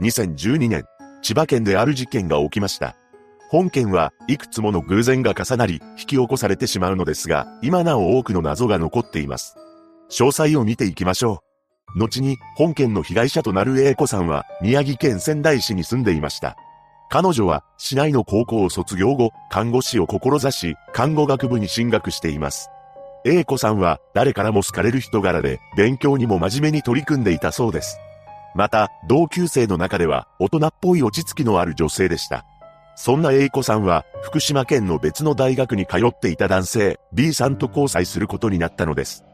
2012年、千葉県である事件が起きました。本件はいくつもの偶然が重なり引き起こされてしまうのですが、今なお多くの謎が残っています。詳細を見ていきましょう。後に本件の被害者となる A 子さんは宮城県仙台市に住んでいました。彼女は市内の高校を卒業後、看護師を志し、看護学部に進学しています。A 子さんは誰からも好かれる人柄で、勉強にも真面目に取り組んでいたそうです。また、同級生の中では大人っぽい落ち着きのある女性でした。そんな A 子さんは、福島県の別の大学に通っていた男性、B さんと交際することになったのです。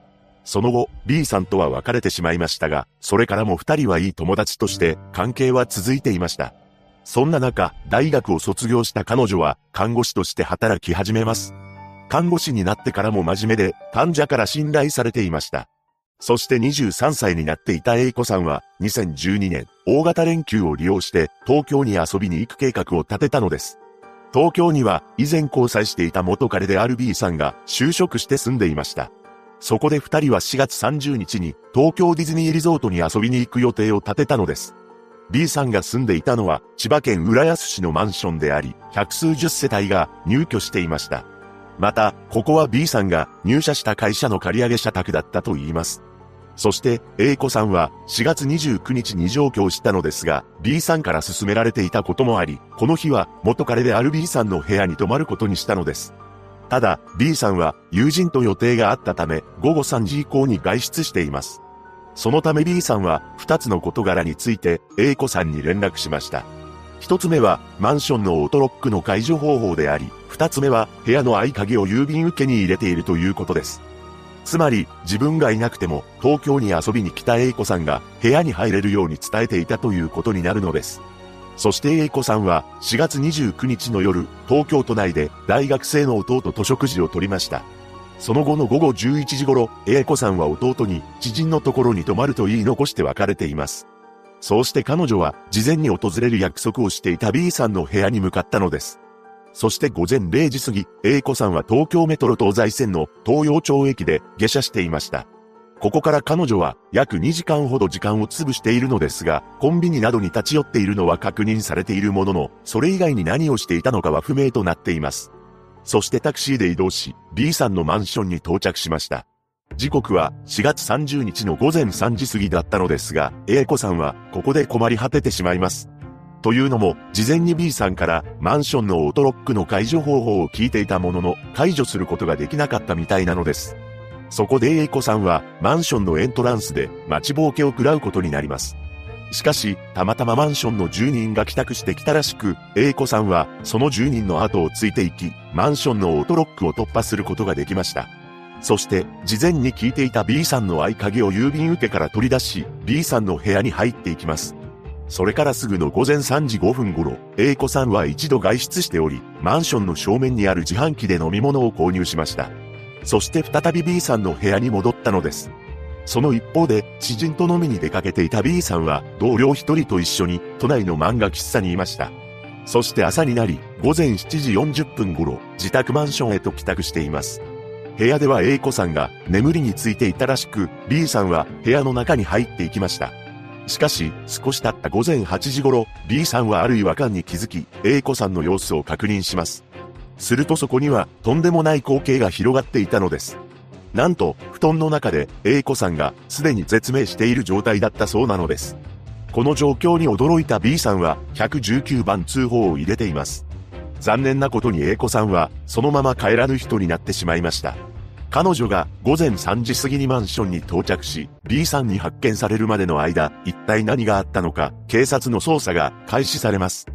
その後、B さんとは別れてしまいましたが、それからも二人はいい友達として関係は続いていました。そんな中、大学を卒業した彼女は看護師として働き始めます。看護師になってからも真面目で、患者から信頼されていました。そして23歳になっていた A 子さんは、2012年、大型連休を利用して東京に遊びに行く計画を立てたのです。東京には以前交際していた元彼である B さんが就職して住んでいました。そこで二人は4月30日に東京ディズニーリゾートに遊びに行く予定を立てたのです。B さんが住んでいたのは千葉県浦安市のマンションであり、百数十世帯が入居していました。また、ここは B さんが入社した会社の借り上げ社宅だったと言います。そして、A 子さんは4月29日に上京したのですが、B さんから勧められていたこともあり、この日は元彼である B さんの部屋に泊まることにしたのです。ただ、B さんは友人と予定があったため、午後3時以降に外出しています。そのため B さんは二つの事柄について A 子さんに連絡しました。一つ目はマンションのオートロックの解除方法であり、二つ目は部屋の合鍵を郵便受けに入れているということです。つまり自分がいなくても東京に遊びに来た A 子さんが部屋に入れるように伝えていたということになるのです。そして A 子さんは4月29日の夜、東京都内で大学生の弟と食事をとりました。その後の午後11時頃、A 子さんは弟に知人のところに泊まると言い残して別れています。そうして彼女は事前に訪れる約束をしていた B さんの部屋に向かったのです。そして午前0時過ぎ、A 子さんは東京メトロ東西線の東洋町駅で下車していました。ここから彼女は約2時間ほど時間を潰しているのですが、コンビニなどに立ち寄っているのは確認されているものの、それ以外に何をしていたのかは不明となっています。そしてタクシーで移動し、B さんのマンションに到着しました。時刻は4月30日の午前3時過ぎだったのですが、A 子さんはここで困り果ててしまいます。というのも、事前に B さんからマンションのオートロックの解除方法を聞いていたものの、解除することができなかったみたいなのです。そこで A 子さんはマンションのエントランスで待ちぼうけを食らうことになります。しかし、たまたまマンションの住人が帰宅してきたらしく、A 子さんはその住人の後をついていき、マンションのオートロックを突破することができました。そして、事前に聞いていた B さんの合鍵を郵便受けから取り出し、B さんの部屋に入っていきます。それからすぐの午前3時5分頃、A 子さんは一度外出しており、マンションの正面にある自販機で飲み物を購入しました。そして再び B さんの部屋に戻ったのです。その一方で、知人と飲みに出かけていた B さんは、同僚一人と一緒に、都内の漫画喫茶にいました。そして朝になり、午前7時40分頃、自宅マンションへと帰宅しています。部屋では A 子さんが眠りについていたらしく、B さんは部屋の中に入っていきました。しかし、少し経った午前8時頃、B さんはある違和感に気づき、A 子さんの様子を確認します。するとそこには、とんでもない光景が広がっていたのです。なんと、布団の中で A 子さんがすでに絶命している状態だったそうなのです。この状況に驚いた B さんは119番通報を入れています。残念なことに A 子さんはそのまま帰らぬ人になってしまいました。彼女が午前3時過ぎにマンションに到着し、B さんに発見されるまでの間、一体何があったのか、警察の捜査が開始されます。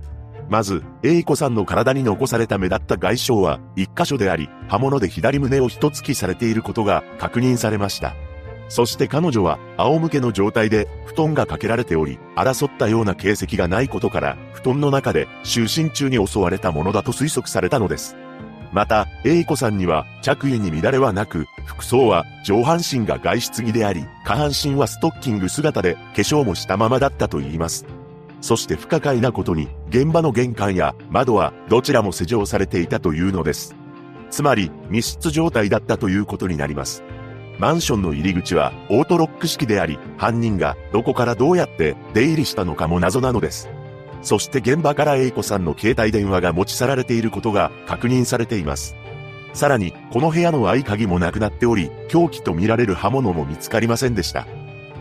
まず、A 子さんの体に残された目立った外傷は、一箇所であり、刃物で左胸を一突きされていることが確認されました。そして彼女は、仰向けの状態で、布団がかけられており、争ったような形跡がないことから、布団の中で、就寝中に襲われたものだと推測されたのです。また、A 子さんには、着衣に乱れはなく、服装は、上半身が外出着であり、下半身はストッキング姿で、化粧もしたままだったと言います。そして不可解なことに、現場の玄関や窓はどちらも施錠されていたというのです。つまり、密室状態だったということになります。マンションの入り口はオートロック式であり、犯人がどこからどうやって出入りしたのかも謎なのです。そして現場から A 子さんの携帯電話が持ち去られていることが確認されています。さらに、この部屋の合鍵もなくなっており、凶器と見られる刃物も見つかりませんでした。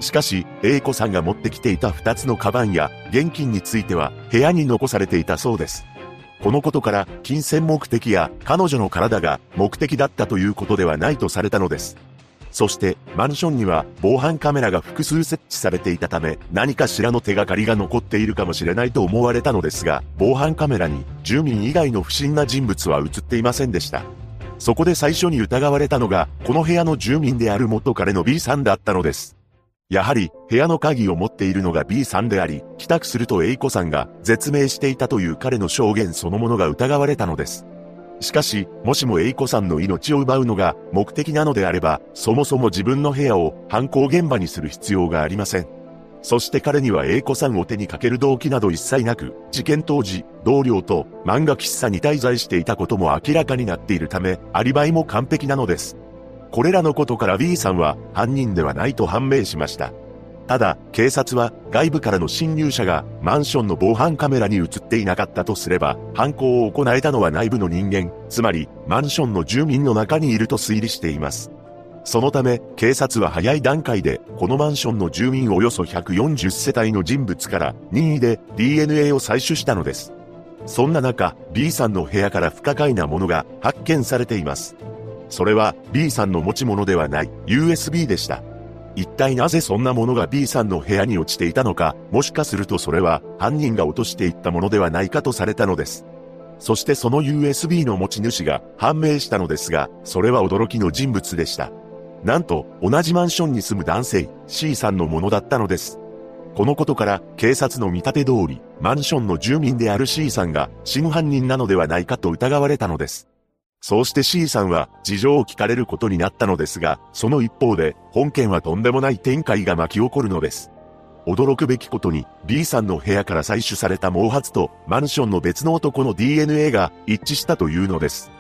しかし、A 子さんが持ってきていた2つのカバンや現金については部屋に残されていたそうです。このことから、金銭目的や彼女の体が目的だったということではないとされたのです。そして、マンションには防犯カメラが複数設置されていたため、何かしらの手がかりが残っているかもしれないと思われたのですが、防犯カメラに住民以外の不審な人物は映っていませんでした。そこで最初に疑われたのが、この部屋の住民である元彼の B さんだったのです。やはり、部屋の鍵を持っているのが B さんであり、帰宅すると A 子さんが絶命していたという彼の証言そのものが疑われたのです。しかし、もしも A 子さんの命を奪うのが目的なのであれば、そもそも自分の部屋を犯行現場にする必要がありません。そして彼には A 子さんを手にかける動機など一切なく、事件当時、同僚と漫画喫茶に滞在していたことも明らかになっているため、アリバイも完璧なのです。これらのことから B さんは犯人ではないと判明しました。ただ、警察は外部からの侵入者がマンションの防犯カメラに映っていなかったとすれば、犯行を行えたのは内部の人間、つまりマンションの住民の中にいると推理しています。そのため、警察は早い段階で、このマンションの住民およそ140世帯の人物から任意で DNA を採取したのです。そんな中、B さんの部屋から不可解なものが発見されています。それは B さんの持ち物ではない USB でした。一体なぜそんなものが B さんの部屋に落ちていたのか、もしかするとそれは犯人が落としていったものではないかとされたのです。そしてその USB の持ち主が判明したのですが、それは驚きの人物でした。なんと、同じマンションに住む男性 C さんのものだったのです。このことから警察の見立て通り、マンションの住民である C さんが真犯人なのではないかと疑われたのです。そうして C さんは事情を聞かれることになったのですが、その一方で本件はとんでもない展開が巻き起こるのです。驚くべきことに B さんの部屋から採取された毛髪とマンションの別の男の DNA が一致したというのです。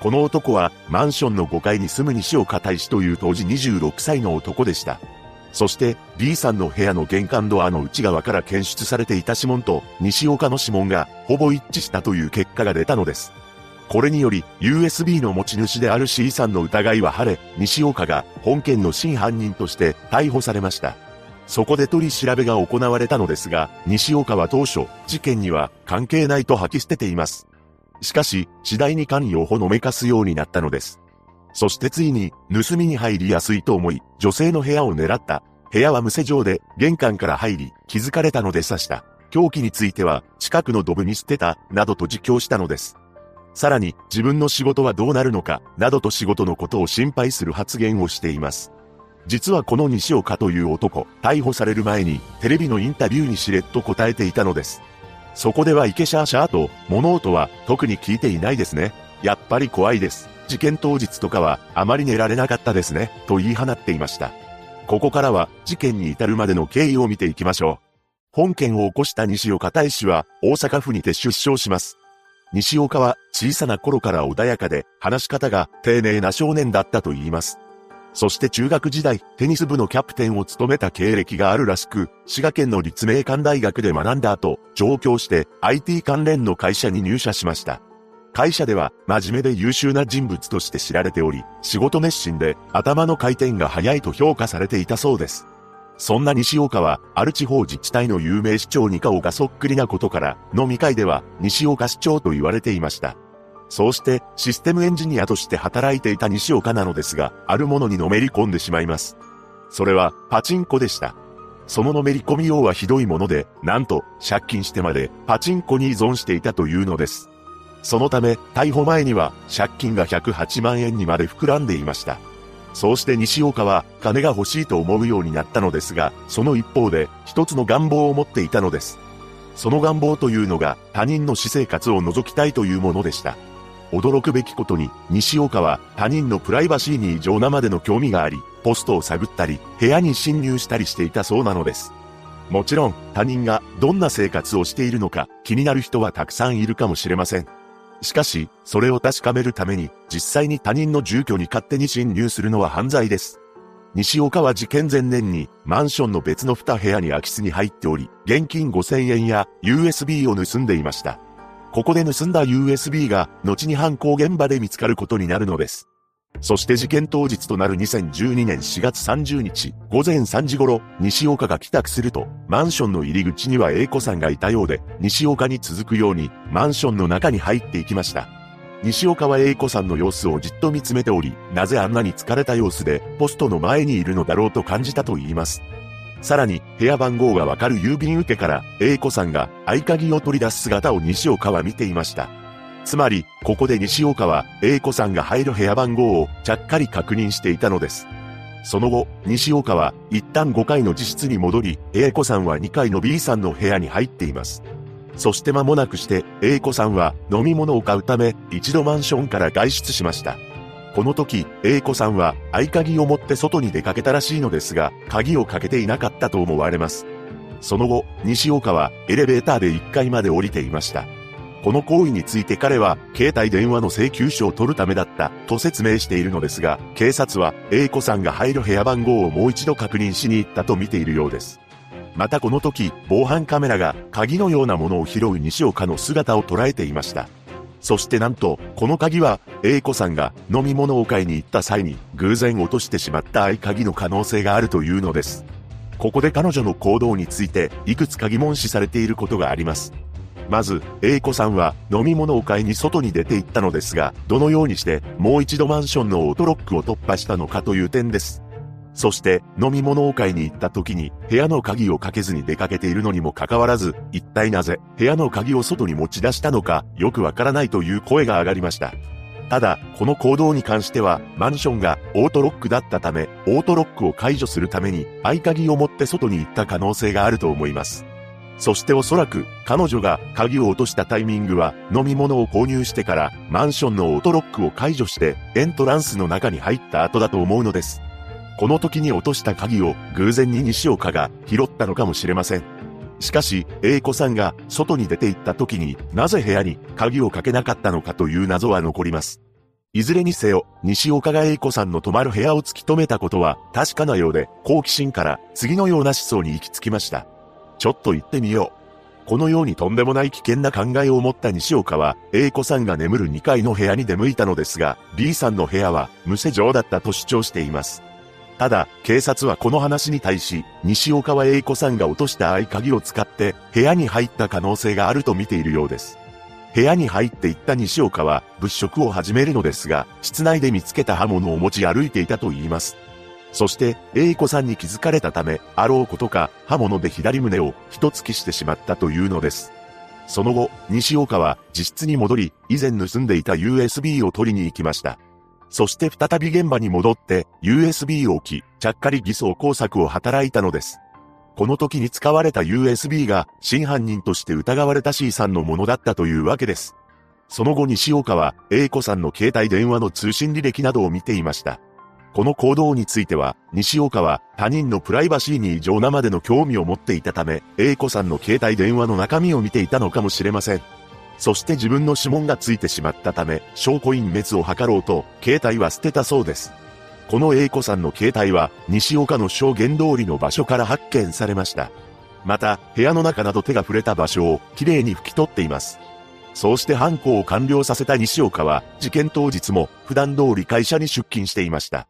この男はマンションの5階に住む西岡大使という当時26歳の男でした。そして B さんの部屋の玄関ドアの内側から検出されていた指紋と西岡の指紋がほぼ一致したという結果が出たのです。これにより、USB の持ち主である C さんの疑いは晴れ、西岡が本件の真犯人として逮捕されました。そこで取り調べが行われたのですが、西岡は当初、事件には関係ないと吐き捨てています。しかし、次第に関与をほのめかすようになったのです。そしてついに、盗みに入りやすいと思い、女性の部屋を狙った。部屋は無施錠で、玄関から入り、気づかれたので刺した。凶器については、近くのドブに捨てた、などと自供したのです。さらに自分の仕事はどうなるのか、などと仕事のことを心配する発言をしています。実はこの西岡という男、逮捕される前にテレビのインタビューにしれっと答えていたのです。そこではイケシャーシャーと物音は特に聞いていないですね。やっぱり怖いです。事件当日とかはあまり寝られなかったですね。と言い放っていました。ここからは事件に至るまでの経緯を見ていきましょう。本件を起こした西岡大使は大阪府にて出生します。西岡は小さな頃から穏やかで話し方が丁寧な少年だったと言います。そして中学時代、テニス部のキャプテンを務めた経歴があるらしく、滋賀県の立命館大学で学んだ後、上京して IT 関連の会社に入社しました。会社では真面目で優秀な人物として知られており、仕事熱心で頭の回転が速いと評価されていたそうです。そんな西岡は、ある地方自治体の有名市長に顔がそっくりなことから、飲み会では西岡市長と言われていました。そうしてシステムエンジニアとして働いていた西岡なのですが、あるものにのめり込んでしまいます。それはパチンコでした。そののめり込みようはひどいもので、なんと借金してまでパチンコに依存していたというのです。そのため、逮捕前には借金が108万円にまで膨らんでいました。そうして西岡は金が欲しいと思うようになったのですが、その一方で一つの願望を持っていたのです。その願望というのが他人の私生活を覗きたいというものでした。驚くべきことに、西岡は他人のプライバシーに異常なまでの興味があり、ポストを探ったり、部屋に侵入したりしていたそうなのです。もちろん、他人がどんな生活をしているのか気になる人はたくさんいるかもしれません。しかし、それを確かめるために、実際に他人の住居に勝手に侵入するのは犯罪です。西岡は事件前年にマンションの別の2部屋に空き巣に入っており、現金5000円や USB を盗んでいました。ここで盗んだ USB が後に犯行現場で見つかることになるのです。そして事件当日となる2012年4月30日午前3時頃、西岡が帰宅すると、マンションの入り口には A 子さんがいたようで、西岡に続くようにマンションの中に入っていきました。西岡は A 子さんの様子をじっと見つめており、なぜあんなに疲れた様子でポストの前にいるのだろうと感じたと言います。さらに、部屋番号がわかる郵便受けから、A 子さんが合鍵を取り出す姿を西岡は見ていました。つまり、ここで西岡は、A 子さんが入る部屋番号をちゃっかり確認していたのです。その後、西岡は一旦5階の自室に戻り、A 子さんは2階の B さんの部屋に入っています。そして間もなくして、A 子さんは飲み物を買うため、一度マンションから外出しました。この時、A 子さんは合鍵を持って外に出かけたらしいのですが、鍵をかけていなかったと思われます。その後、西岡はエレベーターで1階まで降りていました。この行為について彼は、携帯電話の請求書を取るためだった、と説明しているのですが、警察は、A 子さんが入る部屋番号をもう一度確認しに行ったと見ているようです。またこの時、防犯カメラが鍵のようなものを拾う西岡の姿を捉えていました。そしてなんと、この鍵は、A 子さんが飲み物を買いに行った際に偶然落としてしまった合鍵の可能性があるというのです。ここで彼女の行動について、いくつか疑問視されていることがあります。まず、A 子さんは飲み物を買いに外に出て行ったのですが、どのようにしてもう一度マンションのオートロックを突破したのかという点です。そして、飲み物を買いに行った時に、部屋の鍵をかけずに出かけているのにもかかわらず、一体なぜ、部屋の鍵を外に持ち出したのか、よくわからないという声が上がりました。ただ、この行動に関しては、マンションがオートロックだったため、オートロックを解除するために、合鍵を持って外に行った可能性があると思います。そしておそらく彼女が鍵を落としたタイミングは飲み物を購入してからマンションのオートロックを解除してエントランスの中に入った後だと思うのです。この時に落とした鍵を偶然に西岡が拾ったのかもしれません。しかし、A 子さんが外に出て行った時になぜ部屋に鍵をかけなかったのかという謎は残ります。いずれにせよ、西岡が A 子さんの泊まる部屋を突き止めたことは確かなようで、好奇心から次のような思想に行き着きました。ちょっと行ってみよう。このようにとんでもない危険な考えを持った西岡は、A 子さんが眠る2階の部屋に出向いたのですが、B さんの部屋は無施錠だったと主張しています。ただ、警察はこの話に対し、西岡は A 子さんが落とした合鍵を使って部屋に入った可能性があると見ているようです。部屋に入っていった西岡は物色を始めるのですが、室内で見つけた刃物を持ち歩いていたと言います。そして、A 子さんに気づかれたため、あろうことか、刃物で左胸を一突きしてしまったというのです。その後、西岡は自室に戻り、以前盗んでいた USB を取りに行きました。そして再び現場に戻って USB を置き、ちゃっかり偽装工作を働いたのです。この時に使われた USB が真犯人として疑われた C さんのものだったというわけです。その後西岡は A 子さんの携帯電話の通信履歴などを見ていました。この行動については、西岡は他人のプライバシーに異常なまでの興味を持っていたため、A 子さんの携帯電話の中身を見ていたのかもしれません。そして自分の指紋がついてしまったため、証拠隠滅を図ろうと、携帯は捨てたそうです。この A 子さんの携帯は、西岡の証言通りの場所から発見されました。また、部屋の中など手が触れた場所をきれいに拭き取っています。そうして犯行を完了させた西岡は、事件当日も普段通り会社に出勤していました。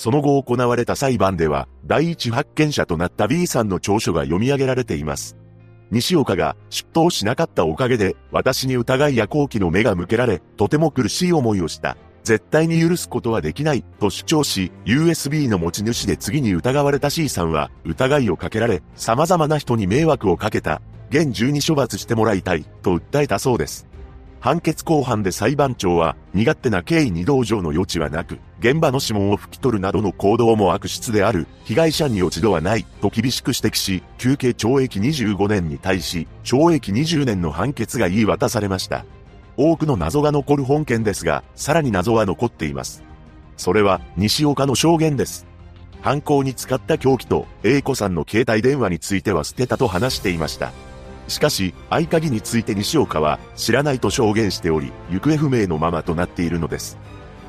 その後行われた裁判では、第一発見者となった B さんの調書が読み上げられています。西岡が出頭しなかったおかげで、私に疑いや好奇の目が向けられ、とても苦しい思いをした。絶対に許すことはできない、と主張し、USB の持ち主で次に疑われた C さんは、疑いをかけられ、様々な人に迷惑をかけた。現住に処罰してもらいたい、と訴えたそうです。判決公判で裁判長は、身勝手な経緯に同情の余地はなく、現場の指紋を拭き取るなどの行動も悪質である、被害者に落ち度はない、と厳しく指摘し、休刑懲役25年に対し、懲役20年の判決が言い渡されました。多くの謎が残る本件ですが、さらに謎は残っています。それは、西岡の証言です。犯行に使った凶器と、A 子さんの携帯電話については捨てたと話していました。しかし、合鍵について西岡は知らないと証言しており、行方不明のままとなっているのです。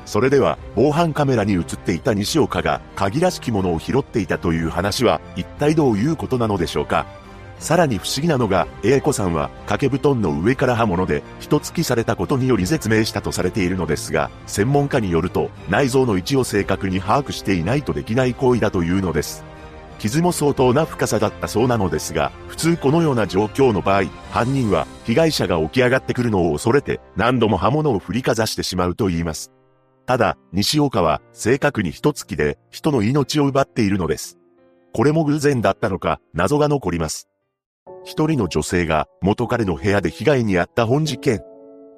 それでは、防犯カメラに映っていた西岡が鍵らしきものを拾っていたという話は、一体どういうことなのでしょうかさらに不思議なのが、英子さんは掛け布団の上から刃物で一突きされたことにより絶命したとされているのですが、専門家によると内臓の位置を正確に把握していないとできない行為だというのです。傷も相当な深さだったそうなのですが、普通このような状況の場合、犯人は被害者が起き上がってくるのを恐れて何度も刃物を振りかざしてしまうと言います。ただ、西岡は正確に一突きで人の命を奪っているのです。これも偶然だったのか謎が残ります。一人の女性が元彼の部屋で被害に遭った本事件。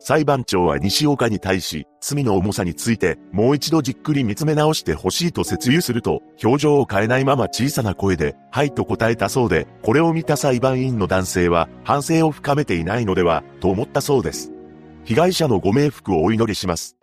裁判長は西岡に対し、罪の重さについて、もう一度じっくり見つめ直してほしいと説諭すると、表情を変えないまま小さな声で、はいと答えたそうで、これを見た裁判員の男性は、反省を深めていないのでは、と思ったそうです。被害者のご冥福をお祈りします。